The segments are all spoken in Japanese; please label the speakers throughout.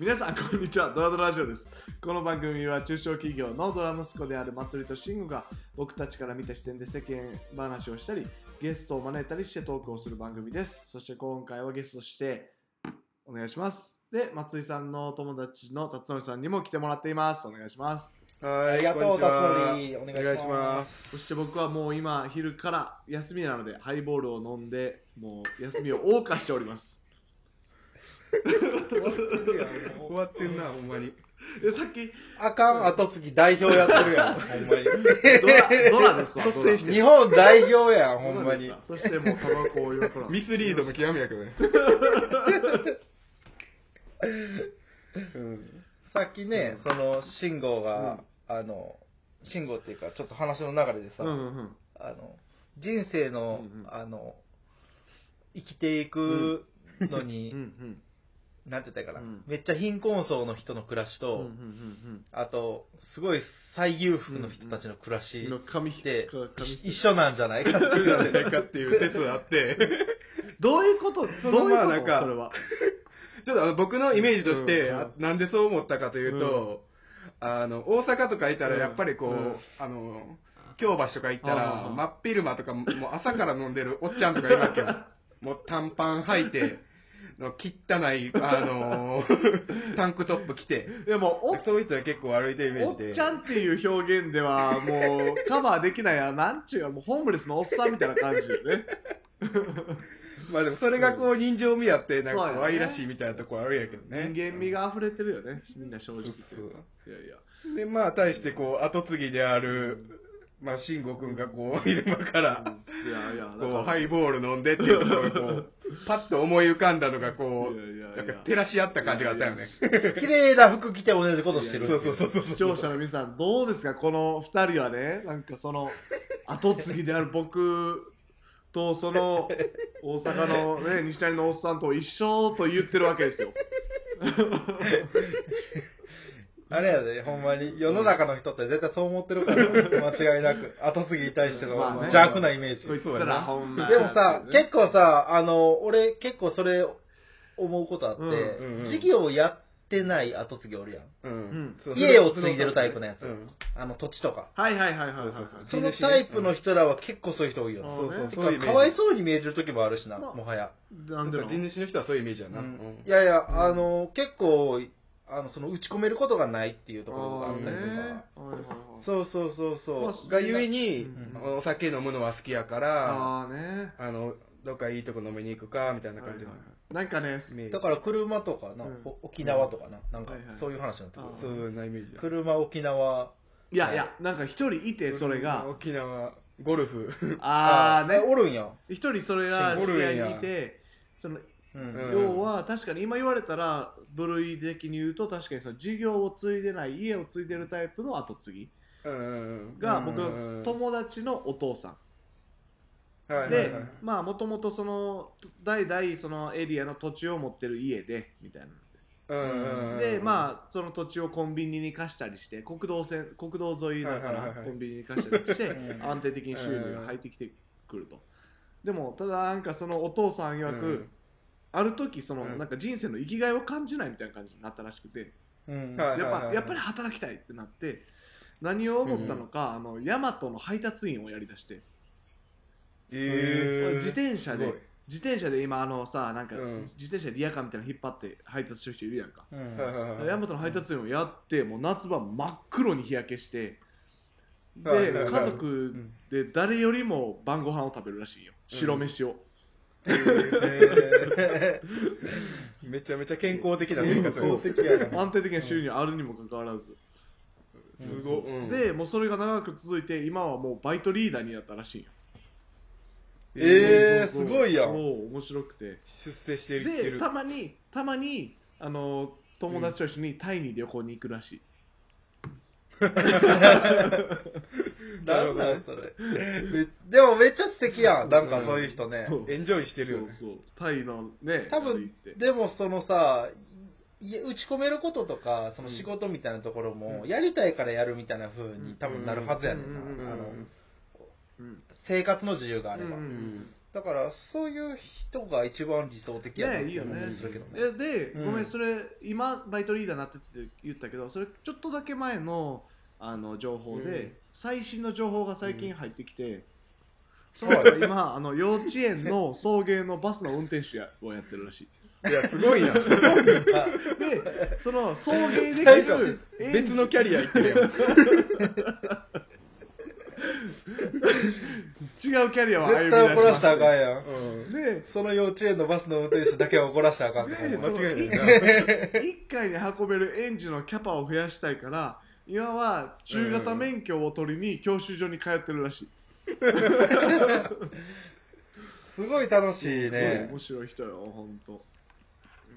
Speaker 1: 皆さん こんにちは。ドラドラジオです。この番組は中小企業のドラ息子であるまつりと慎吾が僕たちから見た視点で世間話をしたりゲストを招いたりしてトークをする番組です。そして今回はゲストとしてお願いします。で松井さんの友達の辰徳さんにも来てもらっています。お願いします。
Speaker 2: はい、
Speaker 3: ありがとう
Speaker 2: こんにちは。
Speaker 3: 辰徳お願いします
Speaker 2: お願いします。
Speaker 1: そして僕はもう今昼から休みなのでハイボールを飲んでもう休みを謳歌しております
Speaker 2: 終わってんな、ほんまに。
Speaker 1: でさっき
Speaker 3: あかん後継ぎ代表やってるやん、ほんまに。
Speaker 1: ドラドラですわドラ。
Speaker 3: 日本代表やん、ほんまに。
Speaker 1: そしてもうタバコをよく
Speaker 2: ミスリードの極みやけどね。
Speaker 3: うん。さっきね、その、慎吾が、あの、慎吾っていうか、ちょっと話の流れでさ、
Speaker 1: うんうんうん。
Speaker 3: あの、人生の、
Speaker 1: うんうん。
Speaker 3: あの、生きていくのに、
Speaker 1: うんうん
Speaker 3: なんて言ったかな、
Speaker 1: うん。
Speaker 3: めっちゃ貧困層の人の暮らしと、
Speaker 1: うんうんうん
Speaker 3: あと、すごい最裕福の人たちの暮らしって、一緒なん。じゃないかっていうので
Speaker 2: じゃない？かっていう説があって、
Speaker 1: どういうこと？
Speaker 2: その
Speaker 1: どういうこ
Speaker 2: まあなんか
Speaker 1: とそれは。
Speaker 2: ちょっとあの僕のイメージとして、
Speaker 1: うん。
Speaker 2: あなんでそう思ったかというと、あの、大阪とかいたらやっぱりこう、
Speaker 1: うん。
Speaker 2: あの、京橋とか行った
Speaker 1: あ
Speaker 2: ら、
Speaker 1: あ
Speaker 2: 真っ昼間とかもう朝から飲んでるおっちゃんとかいるわけよ。もう短パン履いて、の汚い、あの タンクトップ着て、
Speaker 1: でもお
Speaker 2: そういう人は結構歩いてるイメージで。
Speaker 1: おっちゃんっていう表現ではもうカバーできないやなんちゅうかもうホームレスのおっさんみたいな感じよね。
Speaker 2: まあでもそれがこう人情味あって、なんか可愛らしいみたいなところあるんやけどね。
Speaker 1: 人間味が溢れてるよねみんな正直言って。
Speaker 2: そう
Speaker 1: いやいや。
Speaker 2: で、まあ、対して、こう、後継ぎである、まあ、慎吾くんが、こう、昼間から、
Speaker 1: いやいやだ
Speaker 2: こう、
Speaker 1: から
Speaker 2: ハイボール飲んでっていうところが、こう、パッと思い浮かんだのが、こ
Speaker 1: いやいやいや
Speaker 2: う、なんか照らし合った感じがあったよね。
Speaker 3: 綺麗な服着て同じことしてる。
Speaker 2: そうそうそうそう。
Speaker 1: 視聴者の皆さんどうですか？この2人はねなんかその後継ぎである僕とその大阪のね西成のおっさんと一緒と言ってるわけですよ
Speaker 3: あれやで、ほんまに。世の中の人って絶対そう思ってるから、間違いなく。後継ぎに対しての
Speaker 1: まあね
Speaker 3: 邪悪なイメージ。
Speaker 1: こいつらほんま
Speaker 3: でもさ、
Speaker 1: ね
Speaker 3: 結構さ、あの、俺結構それ思うことあって、
Speaker 1: うん
Speaker 2: うんうん
Speaker 3: 事業をやってない後継ぎおるやん。
Speaker 2: うん
Speaker 3: 家を継いでるタイプのやつ
Speaker 2: うん
Speaker 3: あの土地とか。
Speaker 1: はいはいはいはいはいはい
Speaker 3: そのタイプの人らは結構そういう人多いよ。
Speaker 1: うん
Speaker 2: そうそう
Speaker 3: て
Speaker 2: そういうイメージ
Speaker 3: かかわいそうに見えてる時もあるしな、
Speaker 1: まあ
Speaker 3: もはや。
Speaker 1: なんでの
Speaker 2: 地主の人はそういうイメージやな。
Speaker 3: う
Speaker 2: うんん
Speaker 3: いやいや、あの、結構、あの、その打ち込めることがないっていうところがあったりとか。
Speaker 1: あーねはいはいはい
Speaker 3: そうそうそうそう。
Speaker 1: まあ
Speaker 2: がゆえに
Speaker 3: うん、
Speaker 2: お酒飲むのは好きやから、
Speaker 1: ああね
Speaker 2: あの、どっかいいとこ飲みに行くか、みたいな
Speaker 1: はいはい
Speaker 2: 感じの
Speaker 1: はいなんかね。
Speaker 3: だから車とかな、
Speaker 1: うん
Speaker 3: お沖縄とかな、なんか
Speaker 1: はいはい
Speaker 3: そういう話になってくる。
Speaker 2: そういうなイメージや。
Speaker 3: 車、沖縄。
Speaker 1: いやいやなんか一人いてそれが
Speaker 2: 沖縄、ゴルフ。
Speaker 1: ああね
Speaker 3: おるんや。
Speaker 1: 一人それが知り合いにいてその
Speaker 3: うん。
Speaker 2: うん
Speaker 1: 要は確かに今言われたら部類的に言うと確かにその事業を継いでない家を継いでるタイプの後継ぎが僕
Speaker 2: うん
Speaker 1: 友達のお父さ
Speaker 2: うん
Speaker 1: でまあもともとその代々そのエリアの土地を持ってる家でみたいな。でまあその土地をコンビニに貸したりして国道線国道沿いだからコンビニに貸したりして
Speaker 3: うん。
Speaker 1: 安定的に収入が入ってきてくると。でもただなんかそのお父さん曰く、
Speaker 2: うん
Speaker 1: ある時その
Speaker 2: うん。
Speaker 1: なんか人生の生きがいを感じないみたいな感じになったらしくて。
Speaker 3: うん。
Speaker 2: はい
Speaker 1: やっぱやっぱり働きたいってなって何を思ったのか、あのヤマトの配達員をやりだして、
Speaker 2: えー。
Speaker 1: 自転車で
Speaker 2: すごい。
Speaker 1: 自転車で今あのさなんか、
Speaker 2: うん。
Speaker 1: 自転車でリアカーみたいなの引っ張って配達してる人いるやんか、
Speaker 3: うん。
Speaker 2: はいはいはい
Speaker 1: ヤマトの配達員をやってもう夏場真っ黒に日焼けしてで、
Speaker 2: はいはいはい。
Speaker 1: 家族で誰よりも晩ご飯を食べるらしいよ。白飯を、
Speaker 3: へ
Speaker 2: めちゃめちゃ健康的な生活
Speaker 1: そう。
Speaker 3: そう。
Speaker 1: 安定的な収入あるにもかかわらず、
Speaker 2: すごい。うん
Speaker 1: でもうそれが長く続いて今はもうバイトリーダーになったらしいよ。
Speaker 3: えー
Speaker 1: そうそう
Speaker 3: すごいやん。
Speaker 1: そう面白くて。
Speaker 2: 出世してる。
Speaker 1: でたまにたまにあの友達と一緒にタイに旅行に行くらしい、
Speaker 3: なんなんそれ。めでもめっちゃ素敵やん。なんかそういう人ね。
Speaker 2: エンジョイしてるよね。
Speaker 1: そうそう。タイのね
Speaker 3: 多分でもそのさ、い打ち込めることとか、その仕事みたいなところも、やりたいからやるみたいな風に多分なるはずやねんな。あの
Speaker 1: うん。
Speaker 3: 生活の自由があれば。だから、そういう人が一番理想的やな
Speaker 1: ねいいよね。
Speaker 3: ね。
Speaker 1: えで、
Speaker 3: うん。
Speaker 1: ごめんそれ今バイトリーダーになってって言ったけどそれちょっとだけ前のあの情報で、
Speaker 2: うん
Speaker 1: 最新の情報が最近入ってきて、そ
Speaker 3: はい
Speaker 1: の今あの幼稚園の送迎のバスの運転手やをやってるらしい
Speaker 2: いや、すごいな。
Speaker 1: でその送迎でき
Speaker 2: 最
Speaker 1: る
Speaker 2: 初、別のキャリア行ってるやん。
Speaker 1: 違うキャリアを歩み出しました
Speaker 3: せらあかんやん。
Speaker 2: うん
Speaker 1: で
Speaker 3: その幼稚園のバスの運転手だけは怒らせたらあかんって
Speaker 1: でその
Speaker 2: 間違いないな。
Speaker 1: 1回に運べる園児のキャパを増やしたいから今は中型免許を取りに教習所に通ってるらしい、
Speaker 3: すごい楽しいね。
Speaker 1: 面。白い人よほんと。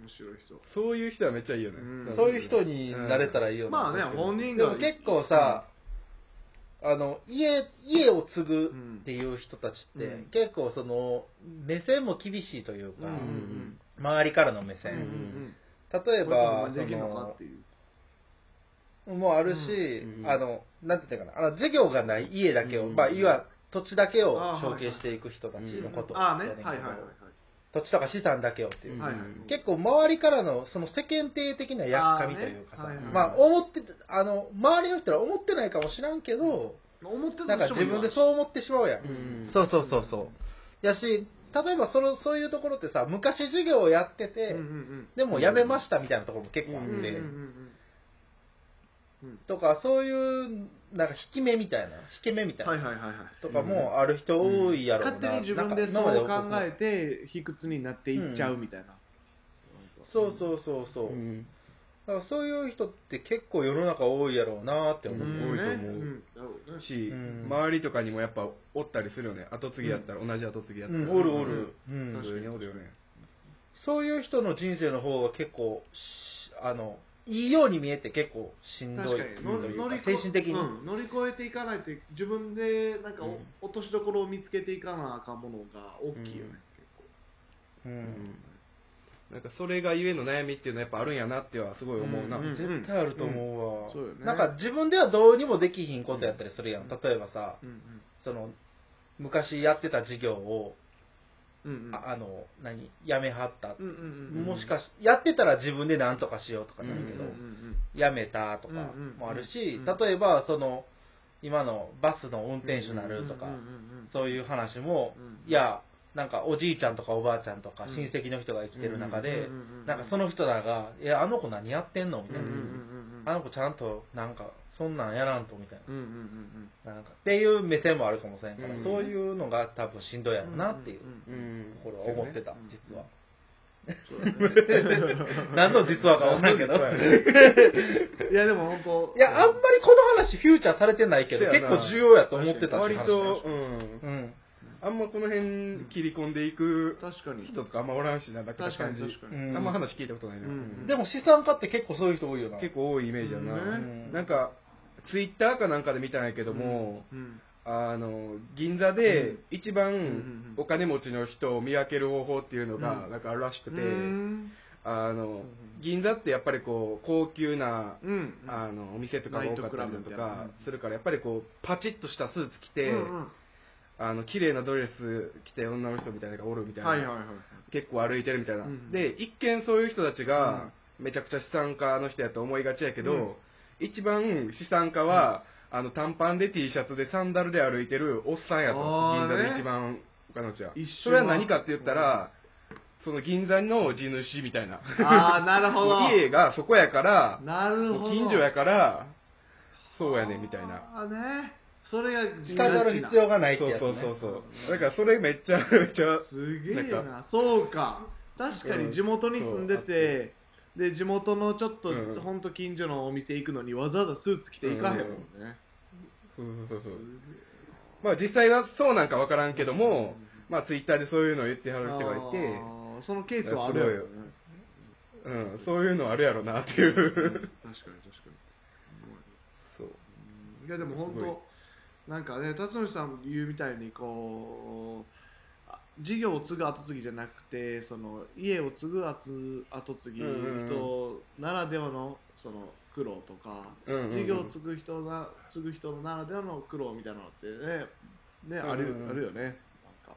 Speaker 1: 面白い人。
Speaker 2: そういう人はめっちゃいいよね。
Speaker 1: うん。
Speaker 3: そういう人になれたらいいよな。
Speaker 1: まあね本人が
Speaker 3: でも結構さ、あの家家を継ぐっていう人たちって、
Speaker 1: うん。
Speaker 3: 結構その目線も厳しいというか、
Speaker 1: うん。うん
Speaker 3: 周りからの目
Speaker 1: うん
Speaker 3: 線、
Speaker 1: うんうん。
Speaker 3: 例えば
Speaker 1: 前できるのか
Speaker 3: そ
Speaker 1: っていう。
Speaker 3: のもあるし、
Speaker 2: うん
Speaker 3: あのなんて言ったかな。あの授業がない家だけを、
Speaker 2: うん。
Speaker 3: まあいわ土地だけを承継していく人たちのこと
Speaker 1: ああね。はいはいはい
Speaker 3: 土地とか資産だけをっていう、
Speaker 2: うん
Speaker 1: はいはい
Speaker 3: 結構周りからのその世間体的なやっかみというかさ、
Speaker 1: あーねはいはい。
Speaker 3: まあ思ってあの周りの人は思ってないかもしらんけど、
Speaker 1: 思って
Speaker 3: なんか自分でそう思ってしまうやん、
Speaker 2: うん
Speaker 3: そうそうそうそう。やし例えばそのそういうところってさ昔授業をやってて、
Speaker 1: うんうんうん。
Speaker 3: でも辞めましたみたいなところも結構あって、
Speaker 1: うんうんうんうん
Speaker 3: とかそういうなんか引き目みたいな引き目みたいな、
Speaker 1: はいはいはいはい。
Speaker 3: とかもある人多いやろうな、
Speaker 1: 勝手に自分でそう考えて卑屈になっていっちゃうみたいな、
Speaker 3: そうそうそうそう、
Speaker 2: うん。
Speaker 3: だからそういう人って結構世の中多いやろうなって思う、
Speaker 1: うん。
Speaker 2: 多いと思う
Speaker 1: ねん。なるほどね
Speaker 2: し、
Speaker 3: うん。
Speaker 2: 周りとかにもやっぱおったりするよね。後継ぎやったら、同じ後継ぎやったら。
Speaker 3: うん。おるおる、うん。
Speaker 1: 確
Speaker 2: 普通におるよね。
Speaker 3: そういう人の人生の方が結構しあのいいように見えて結構しんどい
Speaker 1: 確かに。の
Speaker 3: という精神的に、
Speaker 1: うん乗り越えていかないと自分でなんかお、
Speaker 2: うん。
Speaker 1: 落としどころを見つけていかなあかんものが大きいよね、結構。
Speaker 3: うん。
Speaker 2: なんかそれがゆえの悩みっていうのはやっぱあるんやなってはすごい思うな。
Speaker 1: うんうん
Speaker 3: 絶対あると思うわ、
Speaker 1: そうよね。
Speaker 3: なんか自分ではどうにもできひんことやったりするやん、例えばさ
Speaker 1: うん
Speaker 3: その昔やってた授業を、
Speaker 1: うんうん。うん
Speaker 3: ああの何？やめはった、
Speaker 1: うんうんうん
Speaker 3: もしかしやってたら自分で何とかしようとかなるけど、
Speaker 1: うんうん
Speaker 3: やめたとか
Speaker 1: うんうん
Speaker 3: もあるし、
Speaker 1: うん
Speaker 3: 例えばその今のバスの運転手にな
Speaker 1: うん
Speaker 3: るとか、
Speaker 1: うんうん
Speaker 3: そういう話も、
Speaker 1: うん
Speaker 3: いやなんかおじいちゃんとかおばあちゃんとか
Speaker 1: うん。
Speaker 3: 親戚の人が生きてる中で、
Speaker 1: うんうんうん
Speaker 3: なんかその人らが「いやあの子何やってんの?」みたいな、
Speaker 1: うんうんうん。
Speaker 3: あの子ちゃんとなんかそんなんやらんとみたい
Speaker 1: うんうんうん
Speaker 3: ななんかっていう目線もあるかもしれんから、
Speaker 2: うん
Speaker 3: そういうのが多分しんどいやろなっていうところは思ってた、
Speaker 1: うん
Speaker 3: 実は。何の実話かわからんけど。
Speaker 1: いやでも本当
Speaker 3: いや、あんまりこの話フューチャーされてないけど、結構重要やと思ってたし
Speaker 2: 割と、うん。
Speaker 3: うん。
Speaker 2: あんまこの辺切り込んでいく人とかあんまおらんしな、だから
Speaker 1: 確かに。確かに
Speaker 3: うん
Speaker 2: あんま話聞いたことないな。
Speaker 1: うん
Speaker 3: でも資産家って結構そういう人多いよな。
Speaker 2: 結構多いイメージやな。
Speaker 1: うん
Speaker 2: なんか、ツイッターかなんかで見たんやけども、
Speaker 1: うん。
Speaker 2: あの、銀座で一
Speaker 1: ん
Speaker 2: 番お金持ちの人を見分ける方法っていうのが
Speaker 1: うん。
Speaker 2: なんかあるらしくて、
Speaker 1: うん。
Speaker 2: あの、銀座ってやっぱりこう、高級な、
Speaker 1: うん
Speaker 2: あの、お店とかが多かったりだとか
Speaker 1: な。
Speaker 2: するから、やっぱりこう、パチッとしたスーツ着て、
Speaker 1: うんうん。
Speaker 2: あの、綺麗なドレス着て女の人みたいなのがおるみたいな。結構歩いてるみたいな、
Speaker 1: うん
Speaker 2: で一見そういう人たちがめちゃくちゃ資産家の人やと思いがちやけど、
Speaker 1: うん
Speaker 2: 一番資産家は、あの短パンで T シャツでサンダルで歩いてるおっさんやと。
Speaker 1: あーね
Speaker 2: 銀座で一番お金持ちは。
Speaker 1: 一
Speaker 2: それは何かって言ったら、その銀座の地主みたいな。
Speaker 1: ああなるほど。
Speaker 2: 家がそこやから
Speaker 1: なるほど。
Speaker 2: 近所やからそうやねみたいな。
Speaker 1: ああね。それが
Speaker 3: 下がる必要がないって
Speaker 2: そう
Speaker 3: やつ、ね。
Speaker 2: そうそうそう。だからそれめっちゃめっちゃ
Speaker 1: すげえ
Speaker 2: な。ん
Speaker 1: なそうか。確かに地元に住んでてで地元のちょっと、
Speaker 2: うん。
Speaker 1: ほんと近所のお店行くのにわざわざスーツ着て行かへんもんね、
Speaker 2: そうそうそう
Speaker 1: す
Speaker 2: まあ実際はそうなんかわからんけども、まあツイッターでそういうのを言ってはる人がいて、
Speaker 1: そのケースはあるやろね。
Speaker 2: うん、そういうのあるやろなっていう。
Speaker 1: 確かに確かに。
Speaker 2: そう。
Speaker 1: いやでも本当なんかね辰徳さん言うみたいにこうあ事業を継ぐ後継ぎじゃなくてその家を継ぐ後後継ぎ人ならではのその苦労とか、
Speaker 2: うんうんうん。
Speaker 1: 事業を継ぐ人な継ぐ人ならではの苦労みたいなのってねね、ある
Speaker 2: うんうんうん。
Speaker 1: あるよね。なんか。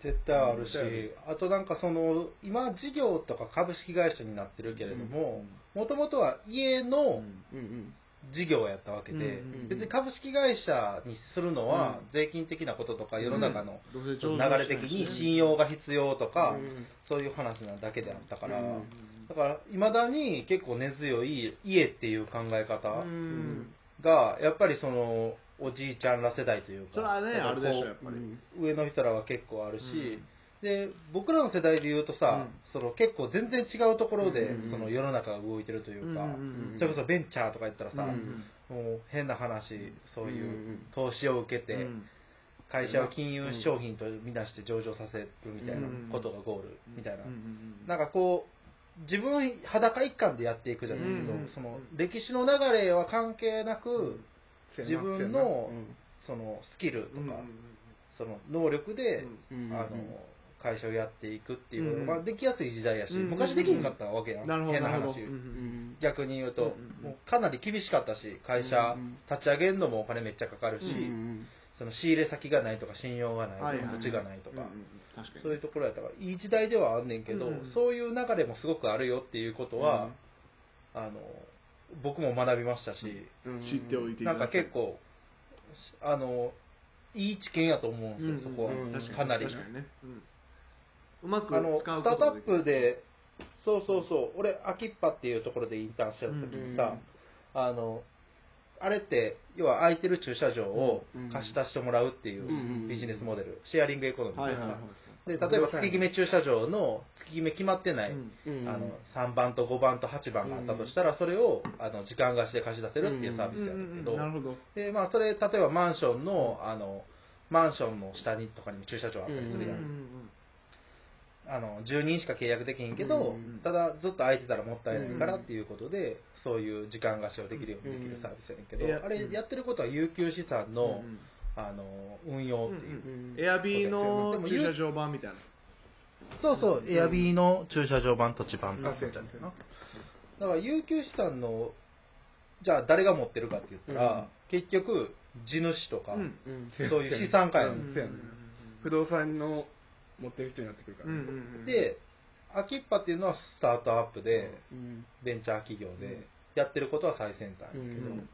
Speaker 3: 絶対あるし
Speaker 2: ある、
Speaker 3: あとなんかその、今事業とか株式会社になってるけれども、もともとは家の
Speaker 2: うんうん
Speaker 3: 事業やったわけで
Speaker 1: うん
Speaker 2: うん、
Speaker 3: 別に株式会社にするのは
Speaker 1: うん。
Speaker 3: 税金的なこととか世の中の流れ的に信用が必要とか
Speaker 2: う、ん。
Speaker 3: そういう話なだけであったから
Speaker 2: うん、
Speaker 3: だから、いまだに結構根強い家っていう考え方
Speaker 1: うん。
Speaker 3: が、やっぱりその、おじいちゃんら世代というか、
Speaker 1: それはねあるでしょ
Speaker 3: こ
Speaker 1: やっぱり。
Speaker 3: う上の人らは結構あるし、で、僕らの世代で言うとさ、その結構全然違うところで、
Speaker 2: うん
Speaker 3: その世の中が動いてるというか、
Speaker 1: うん
Speaker 3: それこそベンチャーとか言ったらさ、
Speaker 1: うん
Speaker 3: もう変な話、そうい
Speaker 2: んう
Speaker 3: うん。投資を受けて、
Speaker 1: うん。
Speaker 3: 会社を金融商品とみなして上場させるみたいなことがゴールみたいな。
Speaker 1: うんうん
Speaker 3: なんかこう、自分裸一貫でやっていくじゃないけど、
Speaker 1: うん
Speaker 3: その歴史の流れは関係なく、自分の
Speaker 2: うん。
Speaker 3: そのスキルとか、
Speaker 1: うんうん
Speaker 3: その能力で、
Speaker 2: うん。
Speaker 3: あの会社をやっていくっていうの
Speaker 1: うん。
Speaker 3: ができやすい時代やし、
Speaker 1: うん。
Speaker 3: 昔できなかったわけやん、
Speaker 1: なるほど
Speaker 3: 変な話、
Speaker 1: うん
Speaker 2: うん
Speaker 3: 逆に言うと、
Speaker 1: うんうん
Speaker 3: もうかなり厳しかったし、会社
Speaker 2: うん
Speaker 3: 立ち上げるのもお金めっちゃかかるし、
Speaker 2: うん
Speaker 3: その仕入れ先がないとか、信用がないとか、
Speaker 1: はいはい。はい
Speaker 3: 土地がないとか。そういうところやったから、いい時代ではあんねんけど、
Speaker 1: うん
Speaker 3: そういう流れもすごくあるよっていうことは、あの僕も学びましたし、
Speaker 2: うん
Speaker 1: 知っておいていた
Speaker 3: なんか
Speaker 1: だきたい
Speaker 3: 結構、あのいい知見やと思うんですよ、
Speaker 1: うん
Speaker 3: そこは、
Speaker 2: うん
Speaker 1: 確かに。
Speaker 3: かなり。
Speaker 1: うんうまく
Speaker 3: あのス
Speaker 1: 使う
Speaker 3: タートアップで、そうそうそう、俺、アキッパっていうところでインターンしてる時にさ、あのあれって、要は空いてる駐車場を貸し出してもらうっていう
Speaker 2: うん
Speaker 3: ビジネスモデル、シェアリングエコノミー
Speaker 1: はいはいはい
Speaker 3: で例えば月決め駐車場の月決め決まってない、
Speaker 1: うん。
Speaker 2: うん。
Speaker 3: あの3番と5番と8番があったとしたら、それをあの時間貸しで貸し出せるっていうサービス
Speaker 1: うんうん
Speaker 3: だけど、
Speaker 1: なるほど。
Speaker 3: でまあ、それ、例えばマンションのあのマンションの下にとかにも駐車場あったりするやん、
Speaker 1: うん
Speaker 3: あの10人しか契約できんけど、
Speaker 2: うん
Speaker 3: ただずっと空いてたらもったいないからっていうことで、そういう時間貸しをできるようにできるサービスやねんけど、あれやってることは有給資産の,、
Speaker 1: うん
Speaker 3: あの運用っていう。
Speaker 2: うん
Speaker 1: エアビーの駐車場版みたいな。
Speaker 3: そうそう、エアビーの駐車場版、土地版。だから、有給資産の、じゃあ誰が持ってるかって言ったら、結局、地主とか、
Speaker 1: うん。
Speaker 2: うん。
Speaker 3: そういう資産家や
Speaker 2: ん。不動産の持ってる人になってくるから。
Speaker 1: うんうんうん
Speaker 3: で、アキッパっていうのはスタートアップで、
Speaker 2: うん。
Speaker 3: ベンチャー企業で、やってることは最先端。やけど、
Speaker 2: うん。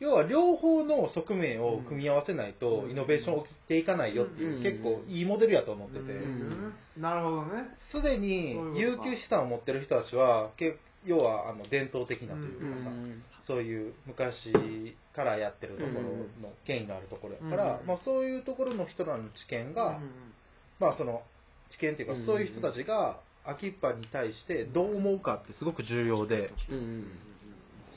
Speaker 3: 要は両方の側面を組み合わせないと、
Speaker 2: うん。
Speaker 3: イノベーション起きていかないよっていう、
Speaker 2: うん。
Speaker 3: 結構いいモデルやと思ってて、
Speaker 1: うん。なるほどね。
Speaker 3: すでに有給資産を持ってる人たちは、け要はあの伝統的なという
Speaker 2: う
Speaker 3: かさ、
Speaker 2: ん
Speaker 3: そういう昔からやってるところの権威のあるところやから、
Speaker 1: うん。
Speaker 3: まあ、そういうところの人らの知見が、
Speaker 1: うん
Speaker 3: まあその知見っていうか、
Speaker 2: うん
Speaker 3: そういう人たちがアキッパに対してどう思うかってすごく重要で、
Speaker 2: うん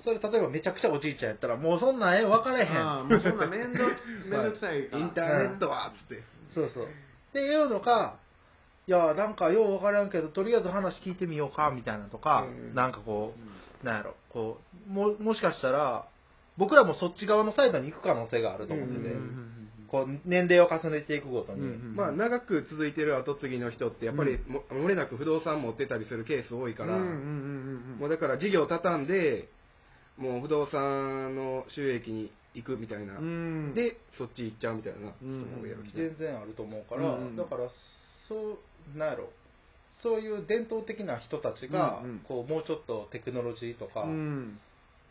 Speaker 3: それ例えばめちゃくちゃおじいちゃんやったら、もうそんなんええ分からへん。
Speaker 1: ああもうそんな面倒くすめんどくさいから。
Speaker 2: インターネットはっつって。
Speaker 3: そうそう。っていうのか、いや、なんかよう分からんけど、とりあえず話聞いてみようか、みたいなとか、
Speaker 2: うん。
Speaker 3: なんかこう、なんやろ、こう、も、もしかしたら、僕らもそっち側のサイドに行く可能性があると思ってて、
Speaker 2: うん
Speaker 3: こう、年齢を重ねていくごとに、
Speaker 1: うん
Speaker 2: まあ長く続いてる後継ぎの人ってやっぱりも漏れなく不動産持ってたりするケース多いから、
Speaker 1: うんうんうんうん
Speaker 2: もうだから事業畳んでもう不動産の収益に行くみたいな、
Speaker 1: うん。
Speaker 2: でそっち行っちゃうみたいな人もやろうしね
Speaker 3: 全然あると思うから、
Speaker 1: うんうん。
Speaker 3: だから、そう、なんやろ、そういう伝統的な人たちが、
Speaker 1: うんうん。
Speaker 3: こう、もうちょっとテクノロジーとか、
Speaker 1: うん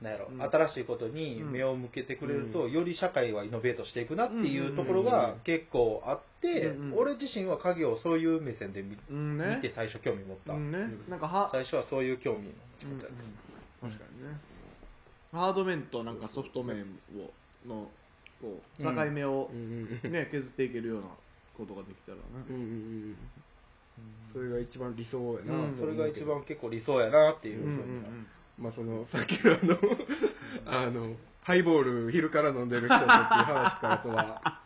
Speaker 3: なんやろ、
Speaker 1: うん。
Speaker 3: 新しいことに目を向けてくれると、
Speaker 2: うん。
Speaker 3: より社会はイノベートしていくなっていうところが結構あって、
Speaker 1: うんうん
Speaker 3: 俺自身は家業をそういう目線で見,、
Speaker 1: うんね。
Speaker 3: て最初興味持った、
Speaker 1: うんね。なんかは
Speaker 3: 最初はそういう興味を持
Speaker 1: うん
Speaker 3: った、
Speaker 1: 確かにね。ハード面となんかソフト面をのこう境目をね削っていけるようなことができたらね。
Speaker 2: うんうんうんそれが一番理想やな、
Speaker 1: うん。
Speaker 3: それが一番結構理想やなっていううんふうには、
Speaker 2: まあそのさっきのあのあのハイボール昼から飲んでる人っていう話からとは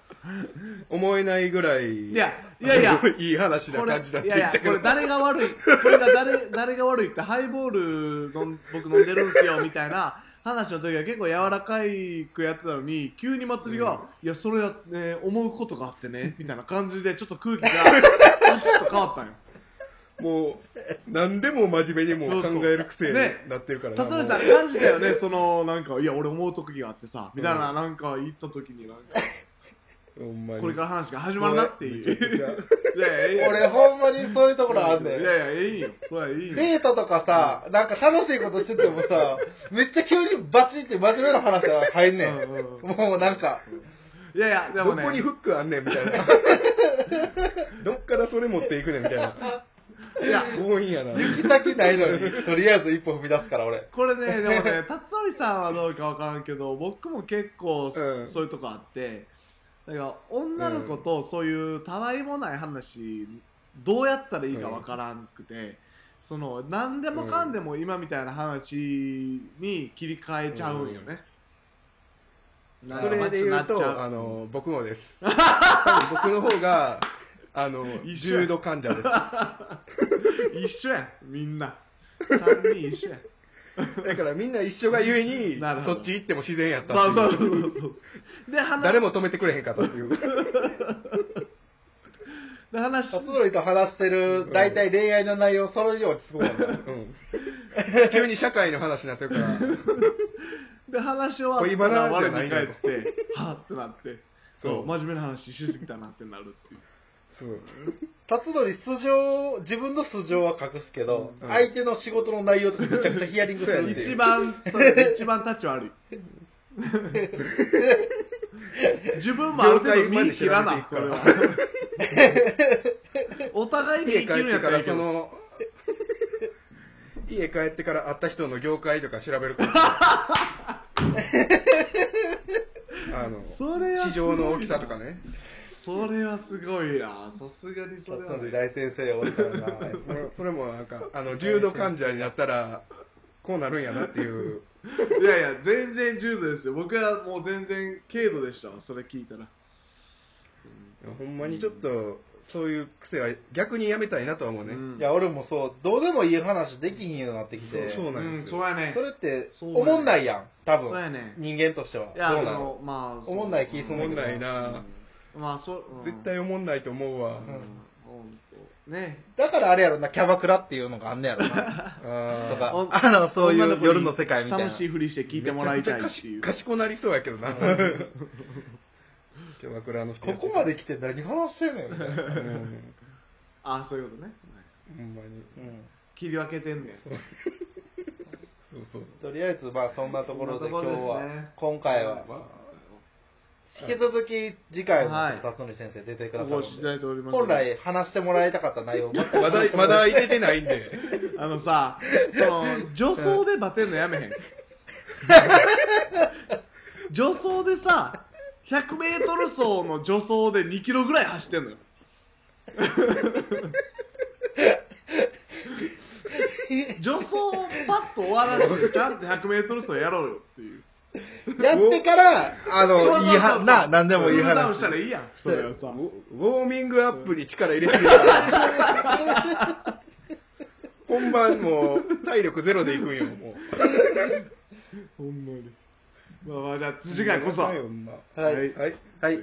Speaker 2: 思えないぐらい
Speaker 1: いやいやいや
Speaker 2: いい話な
Speaker 1: これ
Speaker 2: 感じだっ
Speaker 1: いやいやこれ誰が悪いこれが誰誰が悪いってハイボールの僕飲んでるんすよみたいな話の時は結構柔らかいくやってたのに急に祭りが、
Speaker 2: うん。
Speaker 1: いやそれや、ね、思うことがあってねみたいな感じでちょっと空気がパチッと変わったんよ
Speaker 2: もう何でも真面目にもう考える癖に
Speaker 1: ね
Speaker 2: なってるからな
Speaker 1: 辰徳さん感じたよねそのなんかいや俺思う時があってさみたいな、
Speaker 2: うん
Speaker 1: なんか言った時になんか
Speaker 2: ほんまに
Speaker 1: これから話が始まるなっていうや。
Speaker 3: 俺ほんまにそういうところあんねん。
Speaker 1: いやいや、ええよ。そりゃいいよ。
Speaker 3: デートとかさ、なんか楽しいことしててもさ、めっちゃ急にバチって真面目な話が入んねん。
Speaker 1: うんうんうん
Speaker 3: もうなんか、
Speaker 1: いやいや、でもね。
Speaker 2: どこにフックあんねんみたいな。どっからそれ持っていくねんみたいな。
Speaker 1: いや、
Speaker 2: 強引やな。
Speaker 3: 行き先ないのに、とりあえず一歩踏み出すから俺。
Speaker 1: これね、でもね、辰徳さんはどうかわからんけど、僕も結構そ,、
Speaker 2: うん
Speaker 1: ういうとこあって、だから女の子とそういうたわいもない話、どうやったらいいかわからんくて、その何でもかんでも今みたいな話に切り替えちゃうんよね。なんか
Speaker 2: それで言うと、
Speaker 1: なっちゃ
Speaker 2: あの、僕もです。多分僕の方が、あの、重度患者です。
Speaker 1: 一緒やん、みんな。3人一緒やん。
Speaker 2: だからみんな一緒がゆえに そっち行っても自然やった。
Speaker 1: そうそうそうそう。で、話
Speaker 2: 誰も止めてくれへんかったっていう。
Speaker 1: で話
Speaker 3: 辰徳と話してる、大体恋愛の内容、それ以上落ち着くも。
Speaker 2: うん急に社会の話になってるから、
Speaker 1: で話終わったら我に
Speaker 2: じゃないの
Speaker 1: 帰ってはぁってなって
Speaker 2: そう
Speaker 1: 真面目な話しすぎたなってなるっていう
Speaker 3: 辰徳素性、自分の素性は隠すけど、
Speaker 2: うん。
Speaker 3: 相手の仕事の内容とかめちゃくちゃヒアリングするっていう。
Speaker 1: 一番それ 一番タッチ悪い。自分もある程度見切らなそれは。お互い見
Speaker 2: 家帰
Speaker 1: 切るんや
Speaker 2: ってから
Speaker 1: ったらいいけど。
Speaker 2: その、家帰ってから会った人の業界とか調べるから。あの、
Speaker 1: それは
Speaker 2: 市
Speaker 1: すごいな
Speaker 2: 場の大きさとかね。
Speaker 1: それはすごいなさすがにそれはね
Speaker 3: 大先生おったらな。
Speaker 2: それそれもなんか、あの、重度患者になったら、こうなるんやなっていう。
Speaker 1: いやいや全然重度ですよ僕はもう全然軽度でしたわそれ聞いたら
Speaker 2: ほんまにちょっと、そういう癖は逆にやめたいなとは思うね。
Speaker 1: うん。
Speaker 3: いや、俺もそう、どうでもいい話できひんようになってきて、
Speaker 2: そうな
Speaker 1: うんん
Speaker 2: ですよ。
Speaker 1: そうやね
Speaker 3: それって、
Speaker 1: そうなん
Speaker 3: ないやん、多分。
Speaker 1: そうやね
Speaker 3: 人間としては。
Speaker 1: いやそ
Speaker 3: どうなの。
Speaker 1: のまあそう。
Speaker 3: おもんない気する
Speaker 2: んないな。
Speaker 1: まあそう、うん。
Speaker 2: 絶対思んないと思うわ。
Speaker 1: うん。ほんと。ね。
Speaker 3: だからあれやろな、キャバクラっていうのがあんねやろな。と
Speaker 2: あ
Speaker 3: か
Speaker 1: お、
Speaker 3: あの、そういう
Speaker 1: 女の子に
Speaker 3: 夜の世界みたいな。
Speaker 1: 楽しいふりして聞いてもらいたいっていう。
Speaker 2: 賢なりそうやけどな。キャバクラの人
Speaker 3: ここまで来て何話してんのよ、みたいな。
Speaker 2: うん。
Speaker 1: あそういうことね。
Speaker 2: ほんまに。
Speaker 3: うん。
Speaker 1: 切り分けてんねん。
Speaker 2: そうそう。
Speaker 3: とりあえず、まあ、そんなところで今日
Speaker 1: そんなところ
Speaker 3: は、
Speaker 1: ですね。
Speaker 3: 今回は、
Speaker 2: まあ
Speaker 3: 引き続き次回も
Speaker 1: はい。
Speaker 3: 辰徳先生出てくださる
Speaker 1: ご
Speaker 3: ので、
Speaker 1: いております。
Speaker 3: 本来話してもらいたかった内容
Speaker 2: まだ、まだ入れてないんで。
Speaker 1: あのさその女装でバテんのやめへん。女装でさ 100m 走の女装で2キロぐらい走ってんのよ 女装パッと終わらしてちゃんと 100m 走やろうよっていう
Speaker 3: やってから、あの、
Speaker 1: そうそうそうそう
Speaker 3: いいは、な、なんでもいい
Speaker 1: クールダウン
Speaker 3: 話
Speaker 1: し。たらいいやんそれはさ
Speaker 2: ウォウォーミングアップに力入れてるから。本番もう体力ゼロでいくんよ、もう。
Speaker 1: ほんまにまあまあじゃあ次回こそは
Speaker 3: い。
Speaker 1: はい
Speaker 2: はい。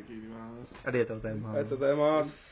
Speaker 3: ありがとうございます
Speaker 2: ありがとう。ございます。